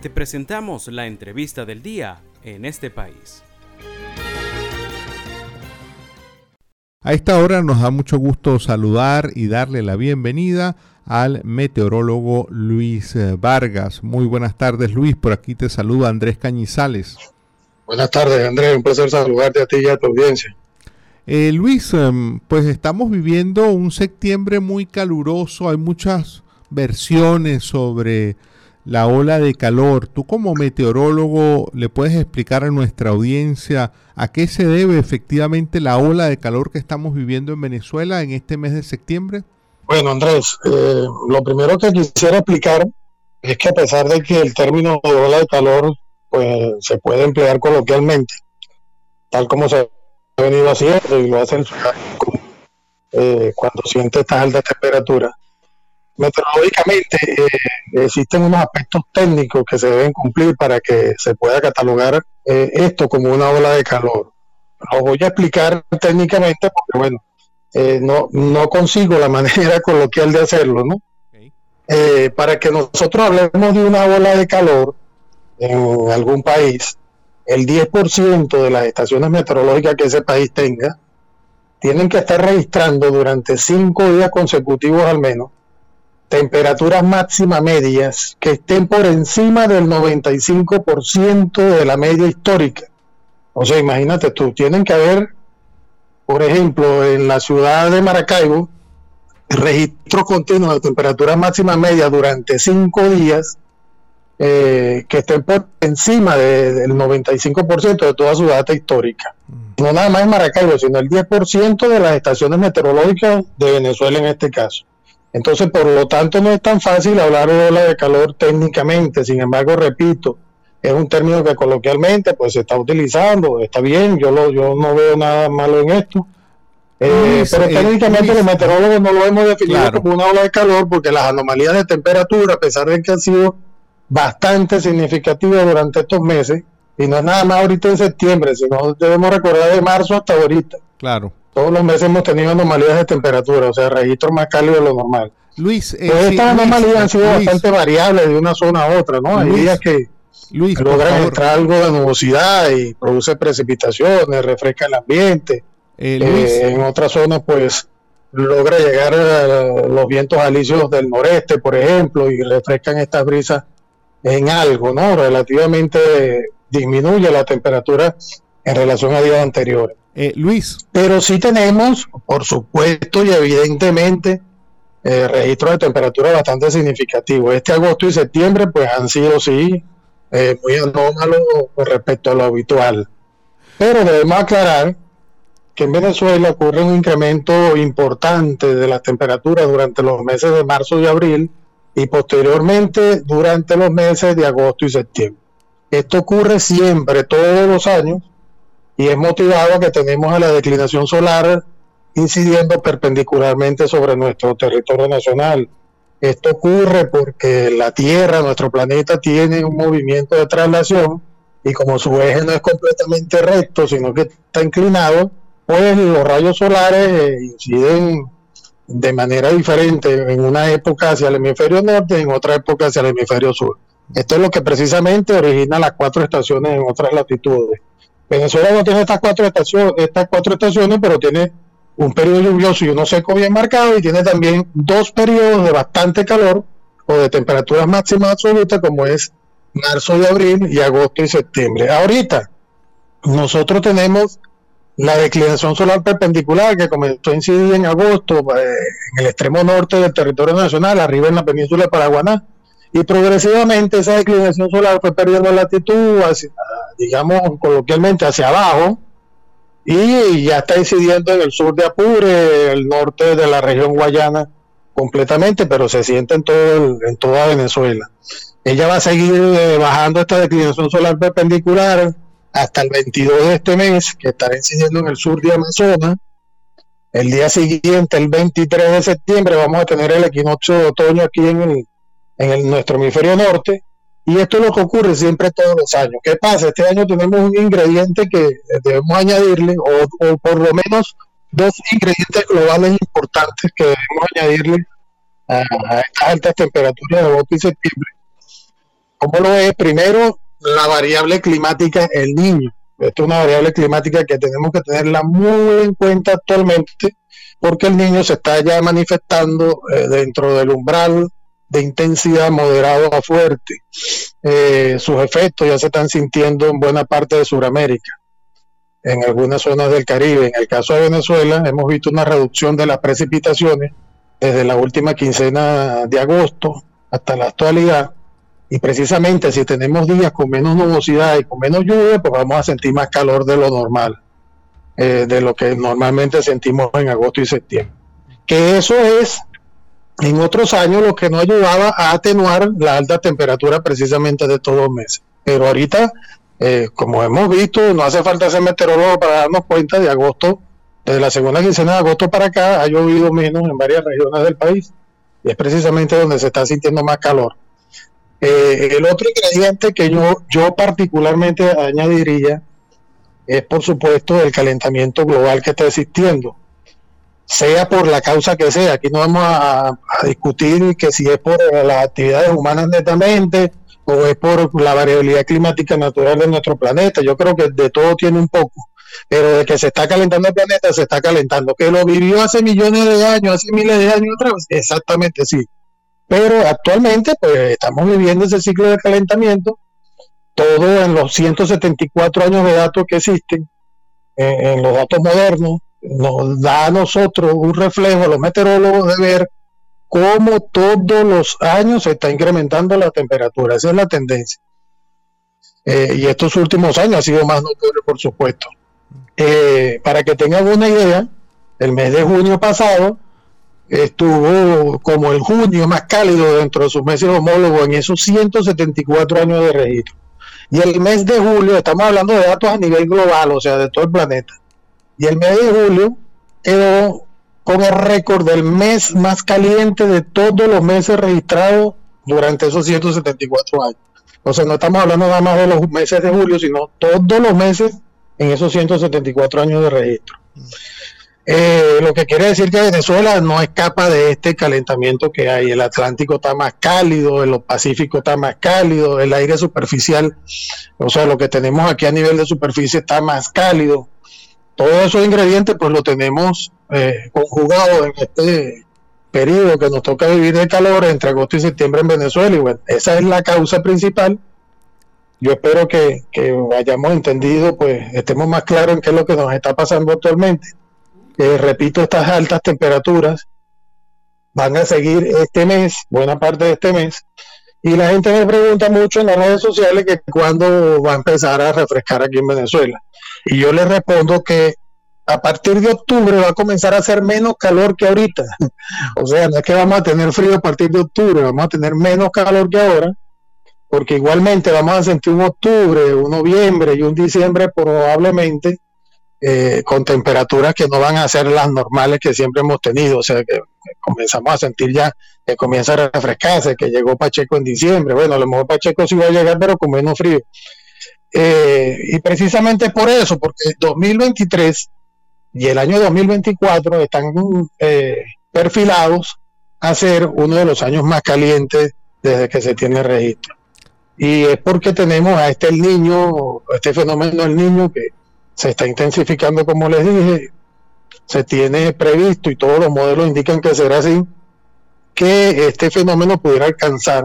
Te presentamos la entrevista del día en este país. A esta hora nos da mucho gusto saludar y darle la bienvenida al meteorólogo Luis Vargas. Muy buenas tardes Luis, por aquí te saluda Andrés Cañizales. Buenas tardes Andrés, un placer saludarte a ti y a tu audiencia. Eh, Luis, em, pues estamos viviendo un septiembre muy caluroso, hay muchas versiones sobre la ola de calor. Tú como meteorólogo le puedes explicar a nuestra audiencia a qué se debe efectivamente la ola de calor que estamos viviendo en Venezuela en este mes de septiembre. Bueno, Andrés, eh, lo primero que quisiera explicar es que a pesar de que el término de ola de calor pues, se puede emplear coloquialmente, tal como se ha venido haciendo y lo hacen eh, cuando siente estas altas temperaturas, meteorológicamente eh, existen unos aspectos técnicos que se deben cumplir para que se pueda catalogar esto como una ola de calor. Lo voy a explicar técnicamente porque, bueno, eh, no, no consigo la manera coloquial de hacerlo, ¿no? Eh, para que nosotros hablemos de una ola de calor en algún país, el 10% de las estaciones meteorológicas que ese país tenga tienen que estar registrando durante cinco días consecutivos al menos temperaturas máximas medias que estén por encima del 95% de la media histórica. O sea, imagínate tú, tienen que haber por ejemplo, en la ciudad de Maracaibo, registro continuo de temperatura máxima media durante cinco días eh, que estén por encima del 95% de toda su data histórica. Mm. No nada más en Maracaibo, sino el 10% de las estaciones meteorológicas de Venezuela en este caso. Entonces, por lo tanto, no es tan fácil hablar de ola de calor técnicamente. Sin embargo, repito, es un término que coloquialmente pues se está utilizando, está bien, yo lo, yo no veo nada malo en esto. Eh, pero eh, técnicamente los meteorólogos no lo hemos definido como una ola de calor porque las anomalías de temperatura, a pesar de que han sido bastante significativas durante estos meses, y no es nada más ahorita en septiembre, sino debemos recordar de marzo hasta ahorita. Claro. Todos los meses hemos tenido anomalías de temperatura, o sea, registros más cálidos de lo normal. Luis, eh, estas anomalías han sido bastante variables de una zona a otra, ¿no? Hay días que Luis, logra entrar algo de nubosidad y produce precipitaciones, refresca el ambiente. Eh, eh, en otras zonas, pues logra llegar a los vientos alisios del noreste, por ejemplo, y refrescan estas brisas en algo, ¿no? Relativamente disminuye la temperatura en relación a días anteriores. Eh, Luis. Pero sí tenemos, por supuesto y evidentemente, registros de temperatura bastante significativos. Este agosto y septiembre, pues han sido, sí, eh, muy anómalo con respecto a lo habitual. Pero debemos aclarar que en Venezuela ocurre un incremento importante de las temperaturas durante los meses de marzo y abril y posteriormente durante los meses de agosto y septiembre. Esto ocurre siempre, todos los años, y es motivado que tenemos a la declinación solar incidiendo perpendicularmente sobre nuestro territorio nacional. Esto ocurre porque la Tierra, nuestro planeta, tiene un movimiento de traslación y como su eje no es completamente recto, sino que está inclinado, pues los rayos solares eh, inciden de manera diferente en una época hacia el hemisferio norte y en otra época hacia el hemisferio sur. Esto es lo que precisamente origina las cuatro estaciones en otras latitudes. Venezuela no tiene estas cuatro estaciones, estas cuatro estaciones, pero tiene un periodo lluvioso y uno seco bien marcado y tiene también dos periodos de bastante calor o de temperaturas máximas absolutas como es marzo y abril y agosto y septiembre. Ahorita nosotros tenemos la declinación solar perpendicular que comenzó a incidir en agosto eh, en el extremo norte del territorio nacional, arriba en la península de Paraguaná, y progresivamente esa declinación solar fue perdiendo latitud, digamos coloquialmente, hacia abajo, y ya está incidiendo en el sur de Apure, el norte de la región guayana completamente, pero se siente en, todo en toda Venezuela. Ella va a seguir eh, bajando esta declinación solar perpendicular hasta el 22 de este mes, que estará incidiendo en el sur de Amazonas. El día siguiente, el 23 de septiembre, vamos a tener el equinoccio de otoño aquí en, en el, nuestro hemisferio norte y esto es lo que ocurre siempre todos los años. ¿Qué pasa? Este año tenemos un ingrediente que debemos añadirle, o, por lo menos dos ingredientes globales importantes que debemos añadirle a, estas altas temperaturas de y septiembre. ¿Cómo lo es? Primero, la variable climática, el niño. Esto es una variable climática que tenemos que tenerla muy en cuenta actualmente porque el niño se está ya manifestando eh, dentro del umbral de intensidad moderado a fuerte. Eh, sus efectos ya se están sintiendo en buena parte de Sudamérica, en algunas zonas del Caribe. En el caso de Venezuela hemos visto una reducción de las precipitaciones desde la última quincena de agosto hasta la actualidad. Y precisamente si tenemos días con menos nubosidad y con menos lluvia, pues vamos a sentir más calor de lo normal. Eh, de lo que normalmente sentimos en agosto y septiembre. Que eso es en otros años lo que nos ayudaba a atenuar la alta temperatura precisamente de todos los meses. Pero ahorita, eh, como hemos visto, no hace falta ser meteorólogo para darnos cuenta de agosto, desde la segunda quincena de agosto para acá, ha llovido menos en varias regiones del país. Y es precisamente donde se está sintiendo más calor. Eh, el otro ingrediente que yo, yo particularmente añadiría es por supuesto el calentamiento global que está existiendo, sea por la causa que sea. Aquí no vamos a, discutir que si es por las actividades humanas netamente o es por la variabilidad climática natural de nuestro planeta. Yo creo que de todo tiene un poco. Pero de que se está calentando el planeta, se está calentando. Que lo vivió hace millones de años, hace miles de años otra vez. Exactamente sí. Pero actualmente, pues estamos viviendo ese ciclo de calentamiento todo en los 174 años de datos que existen, eh, en los datos modernos, nos da a nosotros un reflejo, los meteorólogos, de ver cómo todos los años se está incrementando la temperatura. Esa es la tendencia. Eh, y estos últimos años ha sido más notorio, por supuesto. Eh, para que tengan una idea, el mes de junio pasado estuvo como el junio más cálido dentro de sus meses homólogos en esos 174 años de registro. Y el mes de julio, estamos hablando de datos a nivel global, o sea, de todo el planeta. Y el mes de julio quedó con el récord del mes más caliente de todos los meses registrados durante esos 174 años. O sea, no estamos hablando nada más de los meses de julio, sino todos los meses en esos 174 años de registro. Eh, lo que quiere decir que Venezuela no escapa de este calentamiento que hay. El Atlántico está más cálido, el Pacífico está más cálido, el aire superficial, o sea, lo que tenemos aquí a nivel de superficie está más cálido. Todos esos ingredientes pues lo tenemos eh, conjugados en este periodo que nos toca vivir de calor entre agosto y septiembre en Venezuela y bueno, esa es la causa principal. Yo espero que, que hayamos entendido, pues estemos más claros en qué es lo que nos está pasando actualmente repito, estas altas temperaturas van a seguir este mes, buena parte de este mes, y la gente me pregunta mucho en las redes sociales que cuándo va a empezar a refrescar aquí en Venezuela. Y yo les respondo que a partir de octubre va a comenzar a hacer menos calor que ahorita. o sea, no es que vamos a tener frío a partir de octubre, vamos a tener menos calor que ahora, porque igualmente vamos a sentir un octubre, un noviembre y un diciembre probablemente eh, con temperaturas que no van a ser las normales que siempre hemos tenido, o sea que comenzamos a sentir ya que comienza a refrescarse, que llegó Pacheco en diciembre, bueno, a lo mejor Pacheco sí va a llegar, pero con menos frío. Eh, y precisamente por eso, porque 2023 y el año 2024 están eh, perfilados a ser uno de los años más calientes desde que se tiene registro. Y es porque tenemos a este el niño, este fenómeno del niño que se está intensificando, como les dije, se tiene previsto y todos los modelos indican que será así, que este fenómeno pudiera alcanzar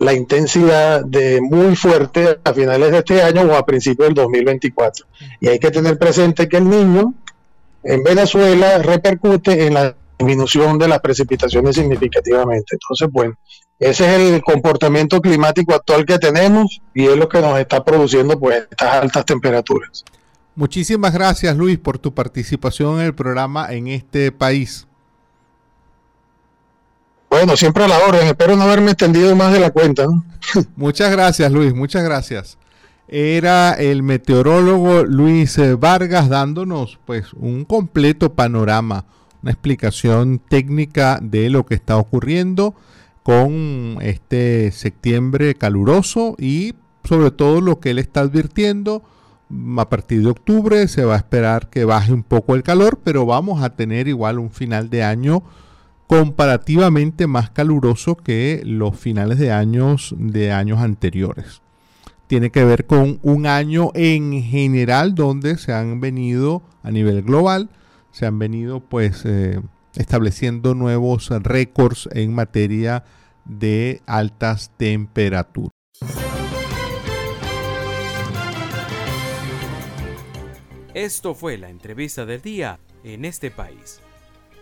la intensidad de muy fuerte a finales de este año o a principios del 2024. Y hay que tener presente que el niño en Venezuela repercute en la disminución de las precipitaciones significativamente. Entonces, bueno, ese es el comportamiento climático actual que tenemos y es lo que nos está produciendo pues estas altas temperaturas. Muchísimas gracias Luis por tu participación en el programa en este país. Bueno, siempre a la orden, espero no haberme extendido más de la cuenta. muchas gracias Luis, muchas gracias. Era el meteorólogo Luis Vargas dándonos pues un completo panorama, una explicación técnica de lo que está ocurriendo con este septiembre caluroso y sobre todo lo que él está advirtiendo a partir de octubre se va a esperar que baje un poco el calor, pero vamos a tener igual un final de año comparativamente más caluroso que los finales de años de años anteriores. Tiene que ver con un año en general donde se han venido a nivel global, se han venido pues eh, estableciendo nuevos récords en materia de altas temperaturas. Esto fue la entrevista del día en este país.